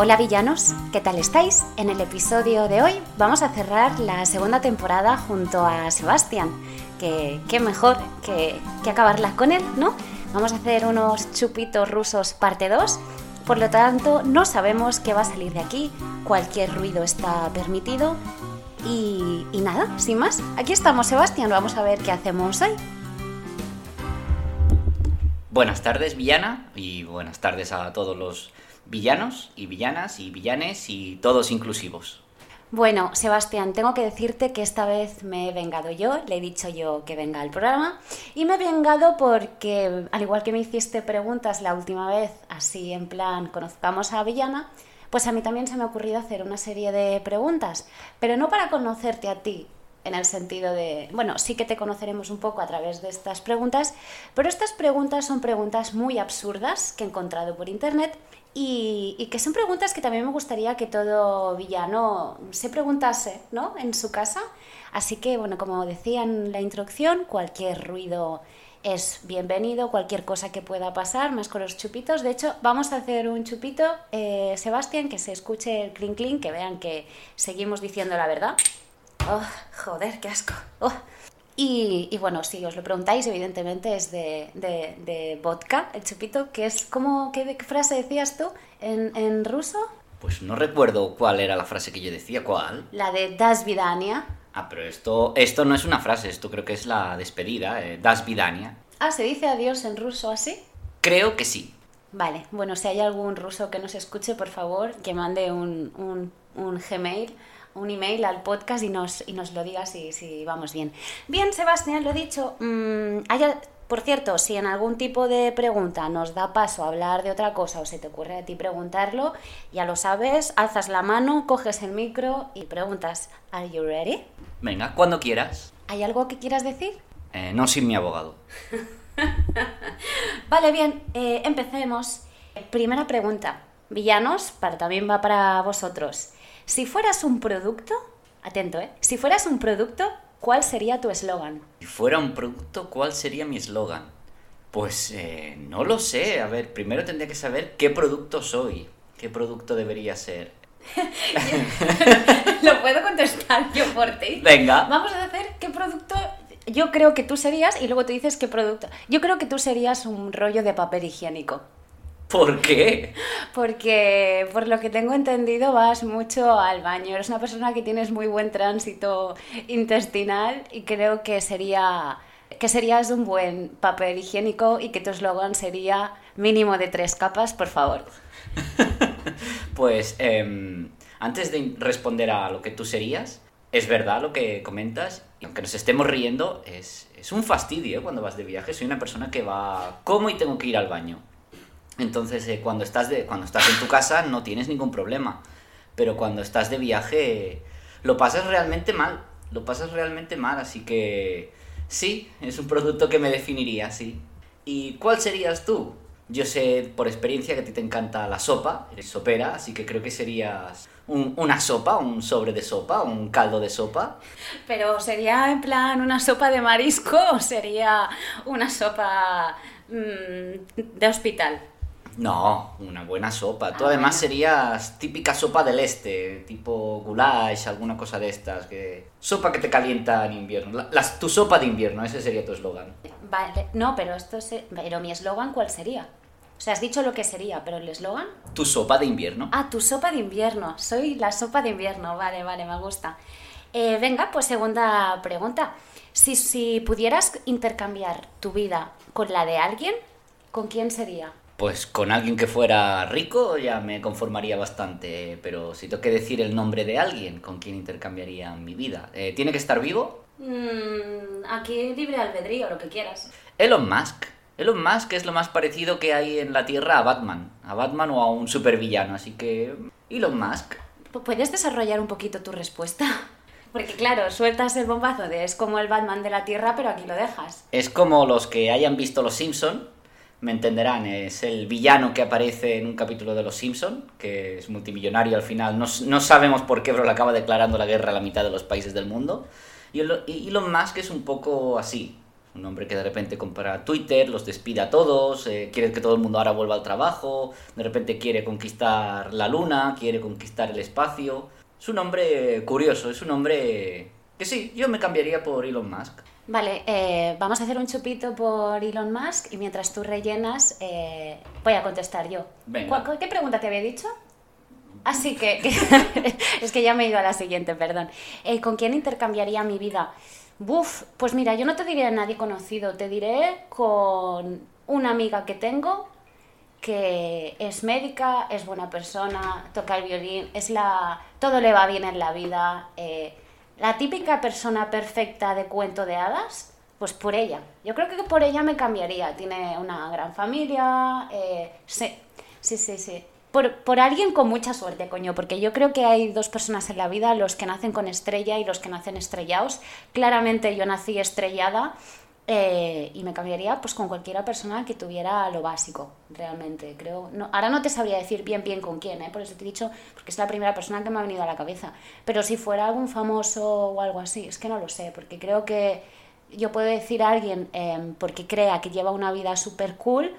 Hola villanos, ¿qué tal estáis? En el episodio de hoy vamos a cerrar la segunda temporada junto a Sebastián, que qué mejor que, acabarla con él, ¿no? Vamos a hacer unos chupitos rusos parte 2, por lo tanto no sabemos qué va a salir de aquí, cualquier ruido está permitido y, y nada, sin más, aquí estamos Sebastián, vamos a ver qué hacemos hoy. Buenas tardes, villana, y buenas tardes a todos los villanos y villanas y villanes y todos inclusivos. Bueno, Sebastián, tengo que decirte que esta vez me he vengado yo, le he dicho yo que venga al programa y me he vengado porque, al igual que me hiciste preguntas la última vez, así en plan, conozcamos a Villana, pues a mí también se me ha ocurrido hacer una serie de preguntas, pero no para conocerte a ti, en el sentido de, bueno, sí que te conoceremos un poco a través de estas preguntas, pero estas preguntas son preguntas muy absurdas que he encontrado por internet y, que son preguntas que también me gustaría que todo villano se preguntase, ¿no? En su casa. Así que, bueno, como decía en la introducción, cualquier ruido es bienvenido, cualquier cosa que pueda pasar, más con los chupitos. De hecho, vamos a hacer un chupito, eh, Sebastián, que se escuche el clink clink, que vean que seguimos diciendo la verdad. Oh, joder, qué asco. Oh. Y, y, bueno, si os lo preguntáis, evidentemente es de, de, de vodka, el chupito, que es como, ¿qué, qué frase decías tú en, en, ruso? Pues no recuerdo cuál era la frase que yo decía, ¿cuál? La de Das Vidania. Ah, pero esto, esto no es una frase, esto creo que es la despedida, eh, Das Vidania. Ah, ¿se dice adiós en ruso así? Creo que sí. Vale, bueno, si hay algún ruso que nos escuche, por favor, que mande un, un, un Gmail un email al podcast y nos, y nos lo diga si, si vamos bien. Bien, Sebastián, lo he dicho. Mmm, haya, por cierto, si en algún tipo de pregunta nos da paso a hablar de otra cosa o se te ocurre a ti preguntarlo, ya lo sabes, alzas la mano, coges el micro y preguntas, ¿Are you ready? Venga, cuando quieras. ¿Hay algo que quieras decir? Eh, no sin mi abogado. vale, bien, eh, empecemos. Primera pregunta. Villanos, para, también va para vosotros. Si fueras un producto, atento, ¿eh? Si fueras un producto, ¿cuál sería tu eslogan? Si fuera un producto, ¿cuál sería mi eslogan? Pues eh, no lo sé. A ver, primero tendría que saber qué producto soy. ¿Qué producto debería ser? lo puedo contestar yo por ti. Venga. Vamos a hacer qué producto yo creo que tú serías y luego tú dices qué producto. Yo creo que tú serías un rollo de papel higiénico. ¿Por qué? Porque, por lo que tengo entendido, vas mucho al baño. Eres una persona que tienes muy buen tránsito intestinal y creo que sería que serías un buen papel higiénico y que tu eslogan sería mínimo de tres capas, por favor. pues, eh, antes de responder a lo que tú serías, es verdad lo que comentas, y aunque nos estemos riendo, es, es un fastidio ¿eh? cuando vas de viaje. Soy una persona que va, como y tengo que ir al baño. Entonces, eh, cuando, estás de, cuando estás en tu casa no tienes ningún problema. Pero cuando estás de viaje lo pasas realmente mal. Lo pasas realmente mal. Así que sí, es un producto que me definiría, sí. ¿Y cuál serías tú? Yo sé por experiencia que a ti te encanta la sopa, eres sopera, así que creo que serías un, una sopa, un sobre de sopa, un caldo de sopa. Pero sería en plan una sopa de marisco o sería una sopa mmm, de hospital. No, una buena sopa. Tú además serías típica sopa del este, tipo goulash, alguna cosa de estas. que Sopa que te calienta en invierno. La, la, tu sopa de invierno, ese sería tu eslogan. Vale, no, pero esto se... Pero mi eslogan, ¿cuál sería? O sea, has dicho lo que sería, pero el eslogan... Tu sopa de invierno. Ah, tu sopa de invierno. Soy la sopa de invierno. Vale, vale, me gusta. Eh, venga, pues segunda pregunta. Si, si pudieras intercambiar tu vida con la de alguien, ¿con quién sería? Pues con alguien que fuera rico ya me conformaría bastante, pero si tengo que decir el nombre de alguien con quien intercambiaría mi vida, eh, ¿tiene que estar vivo? Mm, aquí libre albedrío, lo que quieras. Elon Musk. Elon Musk es lo más parecido que hay en la Tierra a Batman, a Batman o a un supervillano, así que Elon Musk. ¿Puedes desarrollar un poquito tu respuesta? Porque claro, sueltas el bombazo de es como el Batman de la Tierra, pero aquí lo dejas. Es como los que hayan visto Los Simpson me entenderán, es el villano que aparece en un capítulo de Los Simpson, que es multimillonario al final. No, no sabemos por qué, pero le acaba declarando la guerra a la mitad de los países del mundo. Y Elon Musk es un poco así. Un hombre que de repente compra Twitter, los despide a todos, eh, quiere que todo el mundo ahora vuelva al trabajo, de repente quiere conquistar la luna, quiere conquistar el espacio. Es un hombre curioso, es un hombre que sí, yo me cambiaría por Elon Musk. Vale, eh, vamos a hacer un chupito por Elon Musk y mientras tú rellenas, eh, voy a contestar yo. Venga. ¿Cuál- ¿Qué pregunta te había dicho? Así que, que- es que ya me he ido a la siguiente, perdón. Eh, ¿Con quién intercambiaría mi vida? Buf, pues mira, yo no te diré a nadie conocido, te diré con una amiga que tengo que es médica, es buena persona, toca el violín, es la todo le va bien en la vida, eh, la típica persona perfecta de cuento de hadas, pues por ella. Yo creo que por ella me cambiaría. Tiene una gran familia, eh, sí, sí, sí, sí. Por, por alguien con mucha suerte, coño, porque yo creo que hay dos personas en la vida, los que nacen con estrella y los que nacen estrellados. Claramente yo nací estrellada eh, y me cambiaría pues con cualquiera persona que tuviera lo básico, realmente. Creo, no, ahora no te sabría decir bien bien con quién, ¿eh? por eso te he dicho, porque es la primera persona que me ha venido a la cabeza. Pero si fuera algún famoso o algo así, es que no lo sé, porque creo que yo puedo decir a alguien eh, porque crea que lleva una vida súper cool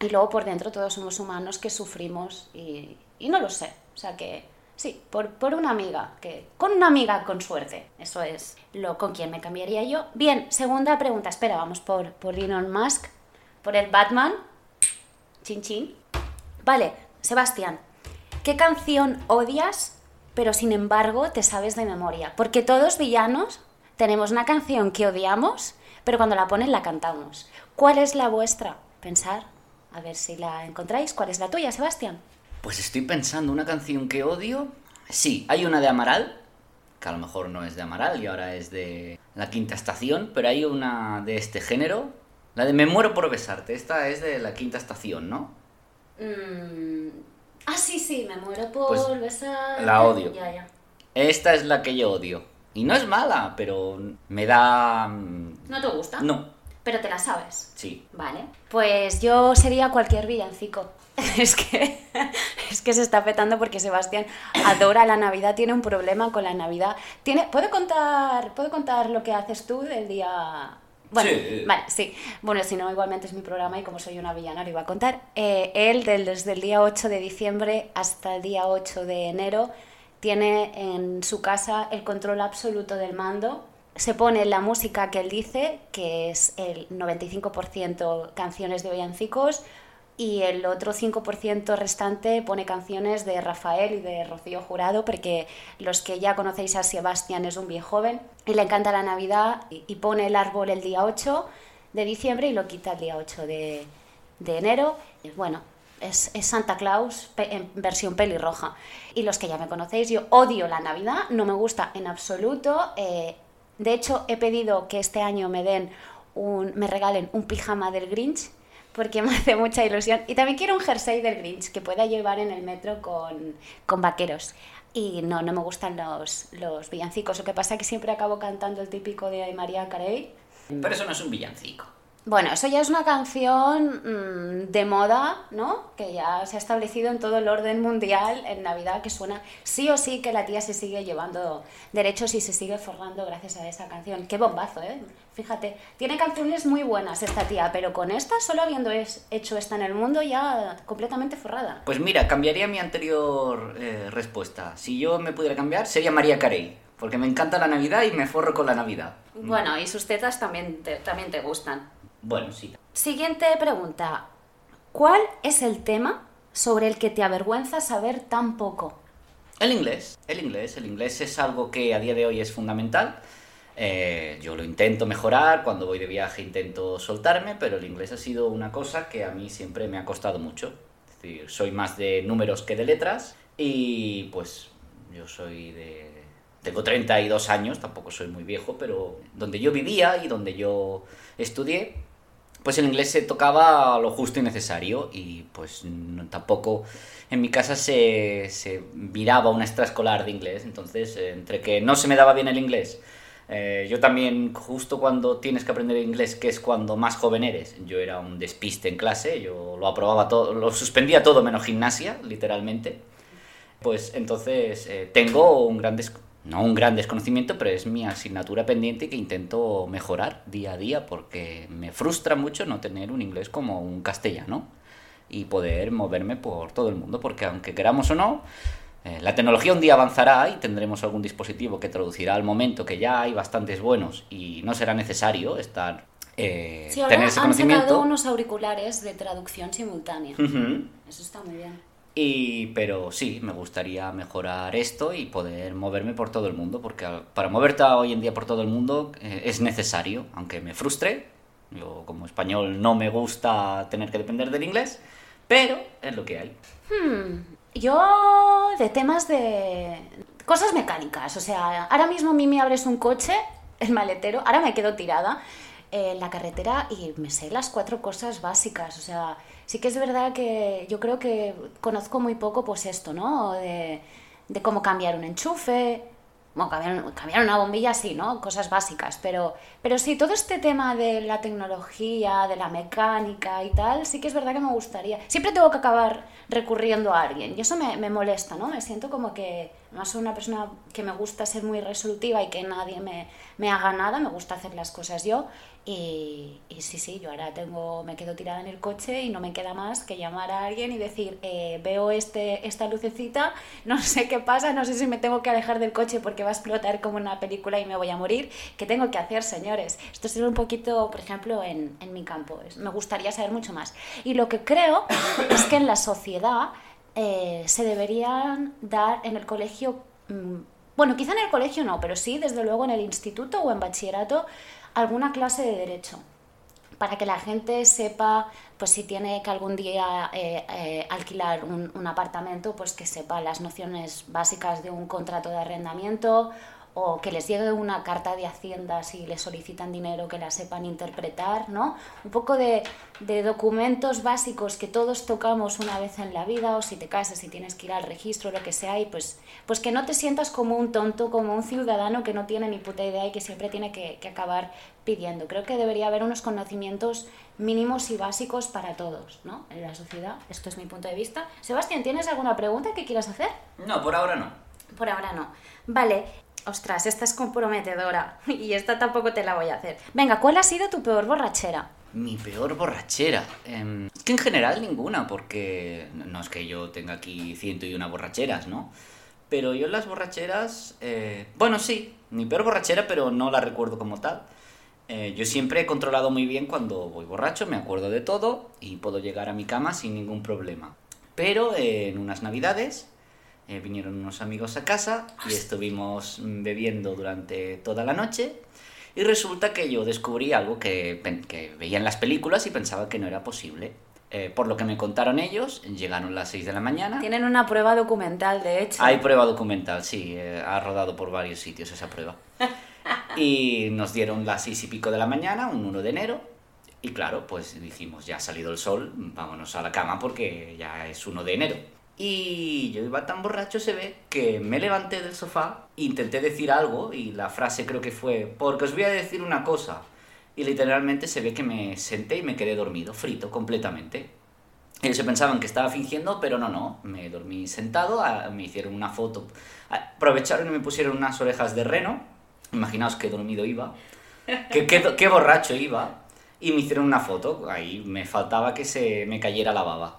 y luego por dentro todos somos humanos que sufrimos y, y no lo sé. O sea que sí, por, por una amiga, que con una amiga con suerte. Eso es lo con quien me cambiaría yo. Bien, segunda pregunta. Espera, vamos por, por Elon Musk, por el Batman. Chin chin. Vale, Sebastián, ¿qué canción odias, pero sin embargo te sabes de memoria? Porque todos villanos tenemos una canción que odiamos, pero cuando la ponen la cantamos. ¿Cuál es la vuestra? Pensar, a ver si la encontráis. ¿Cuál es la tuya, Sebastián? Pues estoy pensando, una canción que odio. Sí, hay una de Amaral, que a lo mejor no es de Amaral y ahora es de La Quinta Estación, pero hay una de este género. La de Me muero por besarte, esta es de La Quinta Estación, ¿no? Mm, Ah, sí, sí, me muero por Pues, besar. la odio. Ya, ya. Esta es la que yo odio. Y no es mala, pero me da... mm, ¿No te gusta? No, Pero te la sabes. sí. Vale. Pues yo sería cualquier villancico. Es que, es que se está petando porque Sebastián adora la Navidad, tiene un problema con la Navidad. Tiene, ¿puedo, contar, ¿Puedo contar lo que haces tú del día...? Bueno, Sí. vale, sí. Bueno, si no, igualmente es mi programa y como soy una villana lo iba a contar. Eh, él, del- desde el día 8 de diciembre hasta el día 8 de enero, tiene en su casa el control absoluto del mando. Se pone la música que él dice, que es el 95% canciones de villancicos, y el otro 5% restante pone canciones de Rafael y de Rocío Jurado, porque los que ya conocéis a Sebastián es un bien joven y le encanta la Navidad y pone el árbol el día 8 de diciembre y lo quita el día 8 de, de enero. Bueno, es, Santa Claus en versión pelirroja. Y los que ya me conocéis, yo odio la Navidad, no me gusta en absoluto. eh, de hecho, he pedido que este año me den un, me regalen un pijama del Grinch porque me hace mucha ilusión. Y también quiero un jersey del Grinch que pueda llevar en el metro con, con vaqueros. Y no, no me gustan los, los villancicos. Lo que pasa es que siempre acabo cantando el típico de María Carey. Pero eso no es un villancico. Bueno, eso ya es una canción mm, de moda, ¿no? Que ya se ha establecido en todo el orden mundial en Navidad, que suena sí o sí que la tía se sigue llevando derechos y se sigue forrando gracias a esa canción. Qué bombazo, ¿eh? Fíjate, tiene canciones muy buenas esta tía, pero con esta, solo habiendo es- hecho esta en el mundo, ya completamente forrada. Pues mira, cambiaría mi anterior eh, respuesta. Si yo me pudiera cambiar, sería María Carey. Porque me encanta la Navidad y me forro con la Navidad. Bueno, y sus tetas también te, también te gustan. Bueno, sí. Siguiente pregunta. ¿Cuál es el tema sobre el que te avergüenza saber tan poco? El inglés, el inglés, el inglés es algo que a día de hoy es fundamental. Eh, yo lo intento mejorar, cuando voy de viaje intento soltarme, pero el inglés ha sido una cosa que a mí siempre me ha costado mucho. Es decir, soy más de números que de letras y pues yo soy de... Tengo 32 años, tampoco soy muy viejo, pero donde yo vivía y donde yo estudié, pues el inglés se tocaba lo justo y necesario y pues tampoco en mi casa se, se miraba una extraescolar de inglés, entonces eh, entre que no se me daba bien el inglés, eh, yo también justo cuando tienes que aprender inglés, que es cuando más joven eres, yo era un despiste en clase, yo lo aprobaba todo, lo suspendía todo menos gimnasia, literalmente, pues entonces eh, tengo un gran no un gran desconocimiento, pero es mi asignatura pendiente que intento mejorar día a día porque me frustra mucho no tener un inglés como un castellano y poder moverme por todo el mundo, porque aunque queramos o no, eh, la tecnología un día avanzará y tendremos algún dispositivo que traducirá al momento que ya hay bastantes buenos y no será necesario estar eh, Sí, ahora tener ese han conocimiento. sacado unos auriculares de traducción simultánea. Ujú. Eso está muy bien. Y, pero sí, me gustaría mejorar esto y poder moverme por todo el mundo, porque para moverte hoy en día por todo el mundo eh, es necesario, aunque me frustre. Yo como español no me gusta tener que depender del inglés, pero es lo que hay. Yo de temas de cosas mecánicas, o sea, ahora mismo a mí me abres un coche, el maletero, ahora me quedo tirada en la carretera y me sé las cuatro cosas básicas, o sea, sí que es verdad que yo creo que conozco muy poco pues esto, ¿no? De, cómo cambiar un enchufe, bueno, cambiar, cambiar una bombilla sí, ¿no? Cosas básicas, pero, pero sí, todo este tema de la tecnología, de la mecánica y tal, sí que es verdad que me gustaría. Siempre tengo que acabar recurriendo a alguien y eso me, me molesta, ¿no? Me siento como que, más soy una persona que me gusta ser muy resolutiva y que nadie me, me haga nada, me gusta hacer las cosas yo y, y sí, sí, yo ahora tengo, me quedo tirada en el coche y no me queda más que llamar a alguien y decir, eh, veo este, esta lucecita, no sé qué pasa, no sé si me tengo que alejar del coche porque va a explotar como una película y me voy a morir. ¿Qué tengo que hacer, señores? Esto sería un poquito, por ejemplo, en, en mi campo. Me gustaría saber mucho más. Y lo que creo es que en la sociedad eh, se deberían dar en el colegio, mm, bueno, quizá en el colegio no, pero sí, desde luego en el instituto o en bachillerato, alguna clase de derecho para que la gente sepa, pues si tiene que algún día eh, eh, alquilar un, un apartamento, pues que sepa las nociones básicas de un contrato de arrendamiento o que les llegue una carta de Hacienda si les solicitan dinero, que la sepan interpretar, ¿no? Un poco de, de documentos básicos que todos tocamos una vez en la vida, o si te casas, si tienes que ir al registro, lo que sea, y pues, pues que no te sientas como un tonto, como un ciudadano que no tiene ni puta idea y que siempre tiene que, que acabar pidiendo. Creo que debería haber unos conocimientos mínimos y básicos para todos, ¿no? En la sociedad. Esto es mi punto de vista. Sebastián, ¿tienes alguna pregunta que quieras hacer? No, por ahora no. Por ahora no. Vale. Ostras, esta es comprometedora y esta tampoco te la voy a hacer. Venga, ¿cuál ha sido tu peor borrachera? Mi peor borrachera. Em, es que en general ninguna, porque no es que yo tenga aquí ciento y una borracheras, ¿no? Pero yo las borracheras, eh, bueno, sí, mi peor borrachera, pero no la recuerdo como tal. Eh, yo siempre he controlado muy bien cuando voy borracho, me acuerdo de todo y puedo llegar a mi cama sin ningún problema. Pero eh, en unas navidades eh, vinieron unos amigos a casa y estuvimos bebiendo durante toda la noche y resulta que yo descubrí algo que, que veía en las películas y pensaba que no era posible. Eh, por lo que me contaron ellos, llegaron las 6 de la mañana. Tienen una prueba documental, de hecho. Hay prueba documental, sí, eh, ha rodado por varios sitios esa prueba. Y nos dieron las seis y pico de la mañana, un 1 de enero, y claro, pues dijimos, ya ha salido el sol, vámonos a la cama porque ya es 1 de enero. Y yo iba tan borracho, se ve, que me levanté del sofá, intenté decir algo, y la frase creo que fue, porque os voy a decir una cosa. Y literalmente se ve que me senté y me quedé dormido, frito completamente. Ellos se pensaban que estaba fingiendo, pero no, no. Me dormí sentado, me hicieron una foto. Aprovecharon y me pusieron unas orejas de reno. Imaginaos qué dormido iba. Qué, qué borracho iba. Y me hicieron una foto. Ahí me faltaba que se me cayera la baba.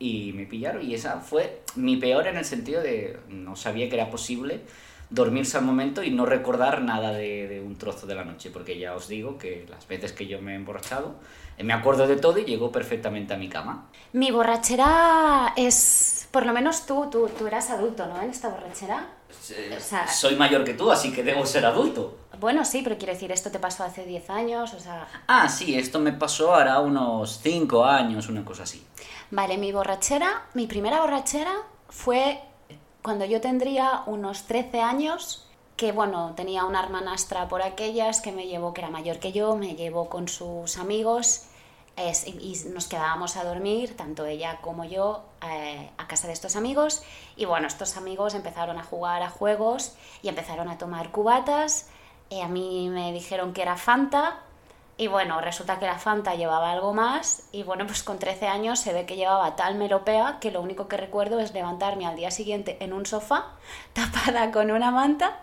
Y me pillaron. Y esa fue mi peor en el sentido de no sabía que era posible dormirse al momento y no recordar nada de, de un trozo de la noche. Porque ya os digo que las veces que yo me he emborrachado, eh, me acuerdo de todo y llego perfectamente a mi cama. Mi borrachera es... Por lo menos tú, tú, tú eras adulto, ¿no? En esta borrachera. O sea- Soy mayor que tú, así que debo ser adulto. Bueno, sí, pero quiero decir, esto te pasó hace 10 años, o sea... Ah, sí, esto me pasó hará unos 5 años, una cosa así. Vale, mi borrachera, mi primera borrachera fue cuando yo tendría unos 13 años, que bueno, tenía una hermanastra por aquellas que me llevó, que era mayor que yo, me llevó con sus amigos es- y nos quedábamos a dormir, tanto ella como yo, eh, a casa de estos amigos. Y bueno, estos amigos empezaron a jugar a juegos y empezaron a tomar cubatas. eh, a mí me dijeron que era Fanta Y bueno, resulta que la Fanta llevaba algo más y bueno, pues con 13 años se ve que llevaba tal melopea que lo único que recuerdo es levantarme al día siguiente en un sofá tapada con una manta.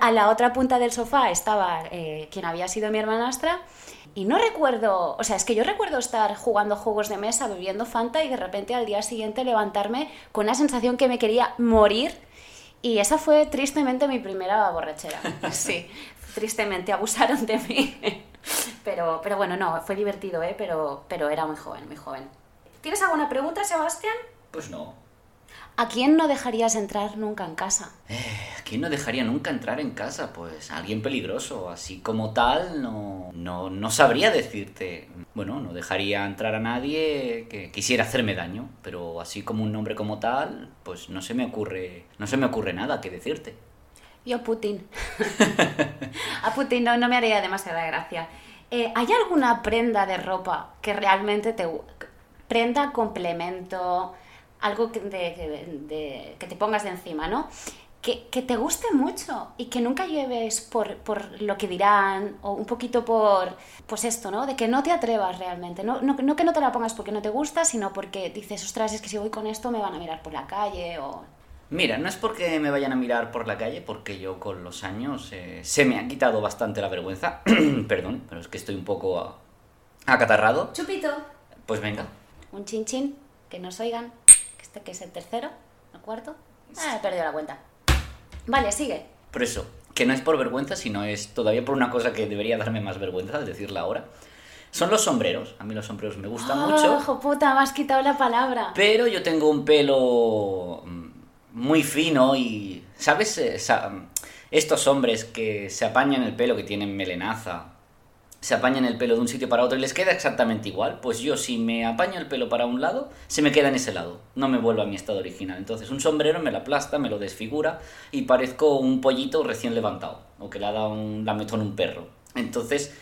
A la otra punta del sofá estaba eh, quien había sido mi hermanastra y no recuerdo, o sea, es que yo recuerdo estar jugando juegos de mesa, bebiendo Fanta y de repente al día siguiente levantarme con una sensación que me quería morir y esa fue tristemente mi primera borrachera. Sí, tristemente abusaron de mí. Pero, pero bueno, no, fue divertido, ¿eh? Pero, pero era muy joven, muy joven. ¿Tienes alguna pregunta, Sebastián? Pues no. ¿A quién no dejarías entrar nunca en casa? ¿A quién no dejaría nunca entrar en casa? Pues a alguien peligroso. Así como tal, no, no, no sabría decirte. Bueno, no dejaría entrar a nadie que quisiera hacerme daño. Pero así como un nombre como tal, pues no se me ocurre, no se me ocurre nada que decirte. Yo Putin. a Putin no, no me haría demasiada gracia. Eh, ¿Hay alguna prenda de ropa que realmente te... Prenda, complemento, algo que, de- de- de- que te pongas de encima, ¿no? Que, que te guste mucho y que nunca lleves por, por lo que dirán o un poquito por, pues esto, ¿no? De que no te atrevas realmente. No, no, no que no te la pongas porque no te gusta, sino porque dices, ostras, es que si voy con esto me van a mirar por la calle o... Mira, no es porque me vayan a mirar por la calle, porque yo con los años eh, se me ha quitado bastante la vergüenza. Perdón, pero es que estoy un poco acatarrado. Chupito. Pues venga. un chin chin, que nos oigan, este que es el tercero, el cuarto. Ah, he perdido la cuenta. Vale, sigue. Por eso, que no es por vergüenza, sino es todavía por una cosa que debería darme más vergüenza, es decirla ahora. Son los sombreros. A mí los sombreros me gustan Ah, mucho, hijo puta, me has quitado la palabra. pero yo tengo un pelo mm, muy fino y, ¿sabes? Eh, sa- Estos hombres que se apañan el pelo, que tienen melenaza, se apañan el pelo de un sitio para otro y les queda exactamente igual. Pues yo, si me apaño el pelo para un lado, se me queda en ese lado. No me vuelvo a mi estado original. Entonces, un sombrero me lo aplasta, me lo desfigura y parezco un pollito recién levantado. O que le ha dado un lametón un perro. Entonces,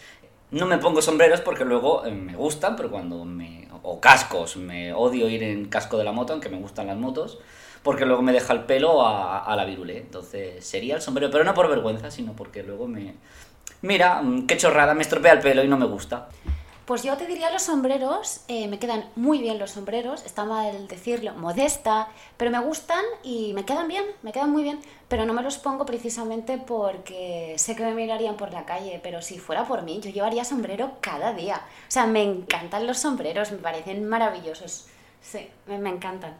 no me pongo sombreros porque luego eh, me gustan, pero cuando me. o cascos, me odio ir en casco de la moto, aunque me gustan las motos, porque luego me deja el pelo a, a la virule. Entonces sería el sombrero, pero no por vergüenza, sino porque luego me. Mira, mm, qué chorrada, me estropea el pelo y no me gusta. Pues yo te diría los sombreros, eh, me quedan muy bien los sombreros, está mal decirlo, modesta, pero me gustan y me quedan bien, me quedan muy bien, pero no me los pongo precisamente porque sé que me mirarían por la calle, pero si fuera por mí, yo llevaría sombrero cada día. O sea, me encantan los sombreros, me parecen maravillosos. Sí, me, encantan.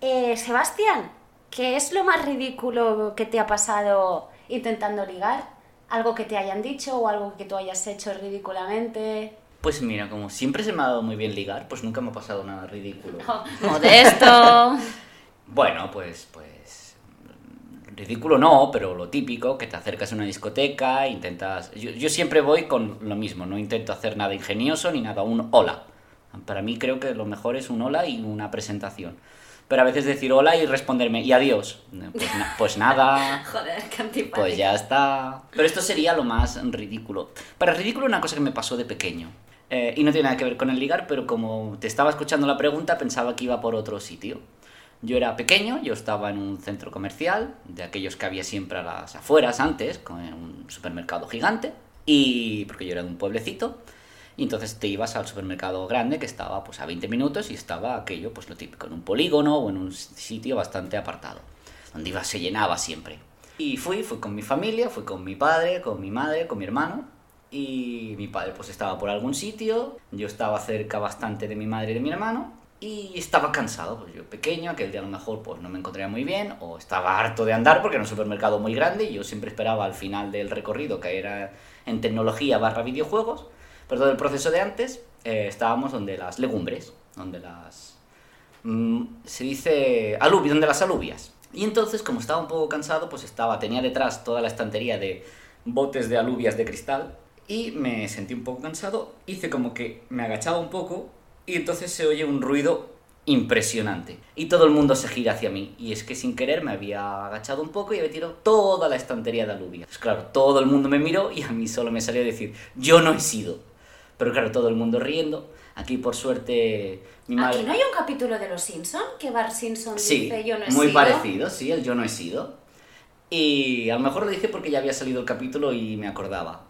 Eh, Sebastián, ¿qué es lo más ridículo que te ha pasado intentando ligar? ¿Algo que te hayan dicho o algo que tú hayas hecho ridículamente? Pues mira, como siempre se me ha dado muy bien ligar, pues nunca me ha pasado nada ridículo. Modesto. Bueno, pues, pues. Ridículo no, pero lo típico, que te acercas a una discoteca, intentas. Yo, yo siempre voy con lo mismo, no intento hacer nada ingenioso ni nada, un hola. Para mí creo que lo mejor es un hola y una presentación. Pero a veces decir hola y responderme y adiós. Pues, na- pues nada, Joder, qué pues ya está. Pero esto sería lo más ridículo. Para ridículo una cosa que me pasó de pequeño. Eh, y no tiene nada que ver con el ligar, pero como te estaba escuchando la pregunta, pensaba que iba por otro sitio. Yo era pequeño, yo estaba en un centro comercial, de aquellos que había siempre a las afueras antes, con un supermercado gigante, y porque yo era de un pueblecito, y entonces te ibas al supermercado grande que estaba pues a 20 minutos y estaba aquello, pues lo típico, en un polígono o en un sitio bastante apartado, donde iba, se llenaba siempre. Y fui, fui con mi familia, fui con mi padre, con mi madre, con mi hermano, y mi padre pues estaba por algún sitio, yo estaba cerca bastante de mi madre y de mi hermano, y estaba cansado, pues yo pequeño, aquel día a lo mejor pues no me encontraría muy bien, o estaba harto de andar porque era un supermercado muy grande y yo siempre esperaba al final del recorrido que era en tecnología barra videojuegos, pero todo el proceso de antes eh, estábamos donde las legumbres, donde las... mm, se dice alubias, donde las alubias. Y entonces, como estaba un poco cansado, pues estaba, tenía detrás toda la estantería de botes de alubias de cristal y me sentí un poco cansado, hice como que me agachaba un poco y entonces se oye un ruido impresionante y todo el mundo se gira hacia mí y es que sin querer me había agachado un poco y había tirado toda la estantería de alubias. Pues claro, todo el mundo me miró y a mí solo me salió decir, yo no he sido. Pero claro, todo el mundo riendo. Aquí por suerte mi madre... ¿Aquí no hay un capítulo de Los Simpson que Bart Simpson Sí, dice yo no he muy sido"? parecido, sí, el yo no he sido. Y a lo mejor lo dije porque ya había salido el capítulo y me acordaba.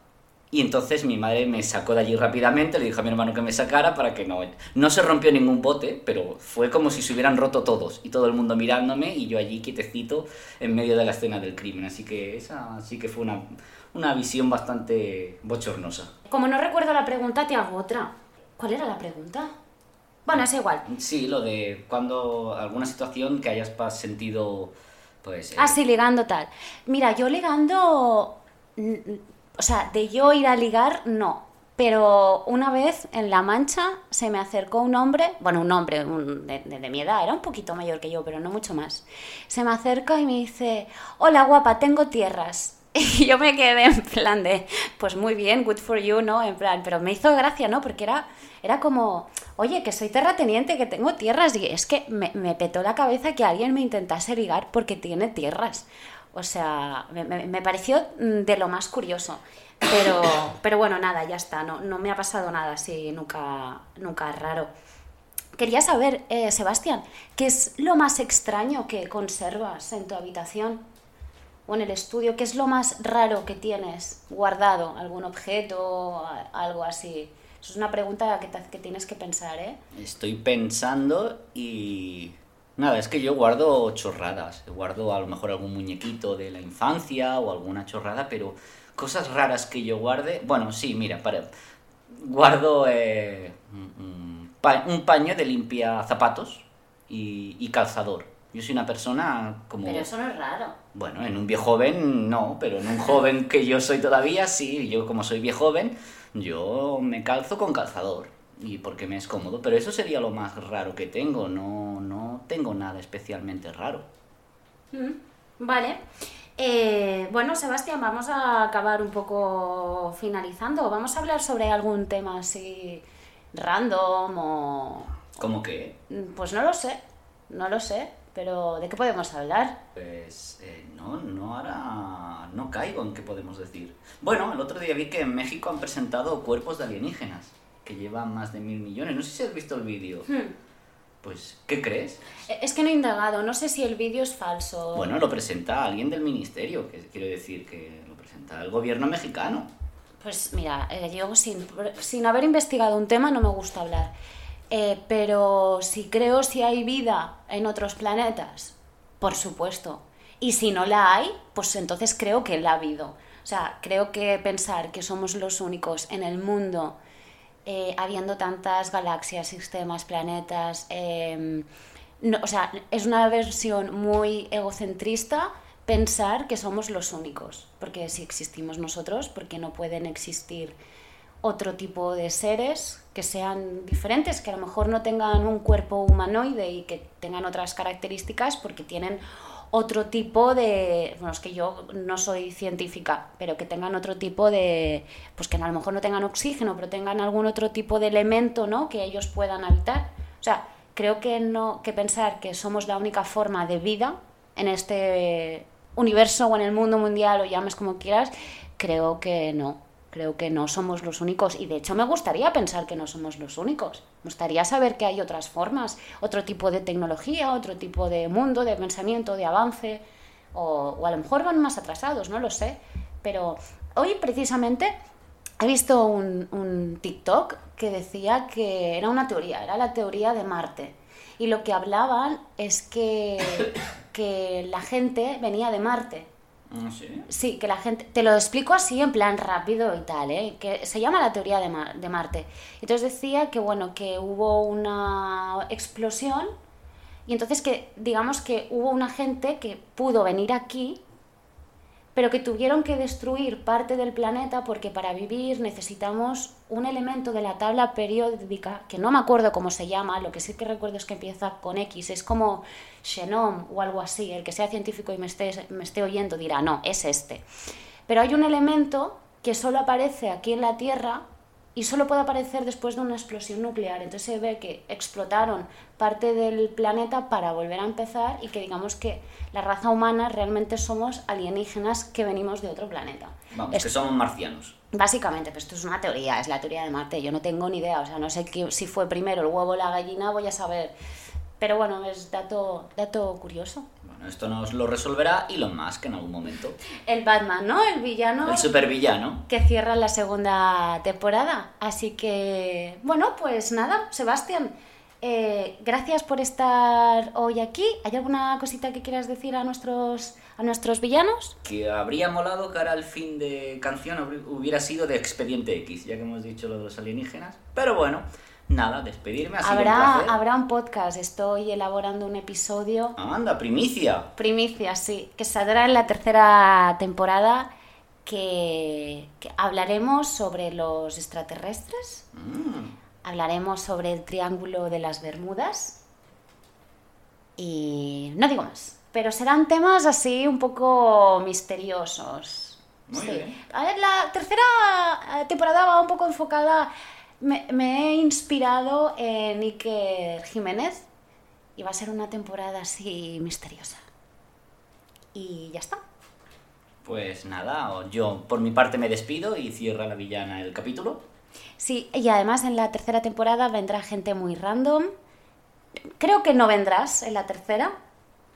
Y entonces mi madre me sacó de allí rápidamente, le dijo a mi hermano que me sacara para que no... No se rompió ningún bote, pero fue como si se hubieran roto todos y todo el mundo mirándome y yo allí quietecito en medio de la escena del crimen. Así que esa sí que fue una, una visión bastante bochornosa. Como no recuerdo la pregunta, te hago otra. ¿Cuál era la pregunta? Bueno, es igual. Sí, lo de cuando alguna situación que hayas sentido, pues... eh, Ah, sí, ligando tal. Mira, yo ligando. O sea, de yo ir a ligar, no. Pero una vez en La Mancha se me acercó un hombre, bueno, un hombre un- de, de- de mi edad, era un poquito mayor que yo, pero no mucho más. Se me acerca y me dice: Hola guapa, tengo tierras. Y yo me quedé en plan de, pues muy bien, good for you, ¿no? En plan, pero me hizo gracia, ¿no? Porque era, era como, oye, que soy terrateniente, que tengo tierras. Y es que me, me petó la cabeza que alguien me intentase ligar porque tiene tierras. O sea, me, me- me pareció mm, de lo más curioso. Pero, pero bueno, nada, ya está. No, no me ha pasado nada así, nunca, nunca raro. Quería saber, eh, Sebastián, ¿qué es lo más extraño que conservas en tu habitación o en el estudio? ¿Qué es lo más raro que tienes guardado? ¿Algún objeto? Algo así. Eso es una pregunta que, tienes que pensar, ¿eh? Estoy pensando y... Nada, es que yo guardo chorradas. Guardo a lo mejor algún muñequito de la infancia o alguna chorrada, pero cosas raras que yo guarde... Bueno, sí, mira, para... guardo eh, un- un pa- un paño de limpia zapatos y calzador. Yo soy una persona como... Pero eso no es raro. Bueno, en un viejo joven no, pero en un joven que yo soy todavía sí. Yo como soy viejo joven, yo me calzo con calzador y porque me es cómodo. Pero eso sería lo más raro que tengo. No, no tengo nada especialmente raro. Mm, Vale. Eh, bueno, Sebastián, vamos a acabar un poco finalizando. Vamos a hablar sobre algún tema así random o... ¿Cómo que? Pues no lo sé, no lo sé, pero ¿de qué podemos hablar? Pues eh, no, no ahora no caigo en qué podemos decir. Bueno, el otro día vi que en México han presentado cuerpos de alienígenas que llevan más de mil millones. No sé si has visto el vídeo. Hmm. Pues, ¿qué crees? Eh, Es que no he indagado, no sé si el vídeo es falso. Bueno, lo presenta alguien del ministerio, que quiero decir que lo presenta el gobierno mexicano. Pues mira, eh, yo sin, sin haber investigado un tema no me gusta hablar. Eh, pero si creo si hay vida en otros planetas, por supuesto. Y si no la hay, pues entonces creo que la ha habido. O sea, creo que pensar que somos los únicos en el mundo, eh, habiendo tantas galaxias, sistemas, planetas, eh, no, o sea, es una versión muy egocentrista pensar que somos los únicos, porque si existimos nosotros, porque no pueden existir otro tipo de seres que sean diferentes, que a lo mejor no tengan un cuerpo humanoide y que tengan otras características porque tienen otro tipo de, bueno, es que yo no soy científica, pero que tengan otro tipo de, pues que a lo mejor no tengan oxígeno, pero tengan algún otro tipo de elemento, ¿no? Que ellos puedan habitar. O sea, creo que no, que pensar que somos la única forma de vida en este universo o en el mundo mundial o llames como quieras, creo que no. Creo que no somos los únicos y de hecho me gustaría pensar que no somos los únicos. Me gustaría saber que hay otras formas, otro tipo de tecnología, otro tipo de mundo, de pensamiento, de avance, o, o a lo mejor van más atrasados, no lo sé. Pero hoy precisamente he visto un, un TikTok que decía que era una teoría, era la teoría de Marte. Y lo que hablaban es que, que la gente venía de Marte. Sé. Sí, que la gente. Te lo explico así en plan rápido y tal, ¿eh? Que se llama la teoría de, Mar- de Marte. Entonces decía que, bueno, que hubo una explosión y entonces que, digamos que hubo una gente que pudo venir aquí, pero que tuvieron que destruir parte del planeta porque para vivir necesitamos un elemento de la tabla periódica, que no me acuerdo cómo se llama, lo que sí que recuerdo es que empieza con X, es como Xenom o algo así, el que sea científico y me esté, me esté oyendo dirá, no, es este. Pero hay un elemento que solo aparece aquí en la Tierra y solo puede aparecer después de una explosión nuclear. Entonces se ve que explotaron parte del planeta para volver a empezar y que digamos que la raza humana realmente somos alienígenas que venimos de otro planeta. Vamos, Es- que somos marcianos. Básicamente, pues esto es una teoría, es la teoría de Marte. Yo no tengo ni idea, o sea, no sé qué- si fue primero el huevo o la gallina, voy a saber. Pero bueno, es dato, dato curioso. Esto nos lo resolverá Elon Musk en algún momento. El Batman, ¿no? El villano. El supervillano. Que cierra la segunda temporada. Así que, bueno, pues nada, Sebastián. Eh, gracias por estar hoy aquí. ¿Hay alguna cosita que quieras decir a nuestros, a nuestros villanos? Que habría molado que ahora el fin de canción hubiera sido de Expediente X, ya que hemos dicho lo de los alienígenas. Pero bueno, nada, despedirme. Ha habrá, un habrá un podcast, estoy elaborando un episodio. anda, primicia. Primicia, sí, que saldrá en la tercera temporada. Que, hablaremos sobre los extraterrestres. Mm hablaremos sobre el Triángulo de las Bermudas y no digo más, pero serán temas así un poco misteriosos. Muy bien. A ver, la tercera eh, temporada va un poco enfocada, me, he inspirado en Iker Jiménez y va a ser una temporada así misteriosa. Y ya está. Pues nada, yo por mi parte me despido y cierra la villana el capítulo. Sí, y además en la tercera temporada vendrá gente muy random. Creo que no vendrás en la tercera.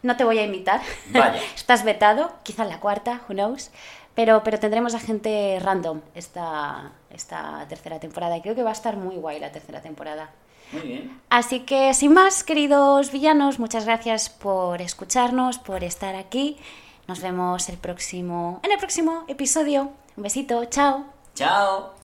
No te voy a invitar. Estás vetado, quizá en la cuarta, who knows. Pero, pero tendremos a gente random esta, esta tercera temporada. Y creo que va a estar muy guay la tercera temporada. Muy bien. Así que, sin más, queridos villanos, muchas gracias por escucharnos, por estar aquí. Nos vemos el próximo, en el próximo episodio. Un besito, chao. Chao.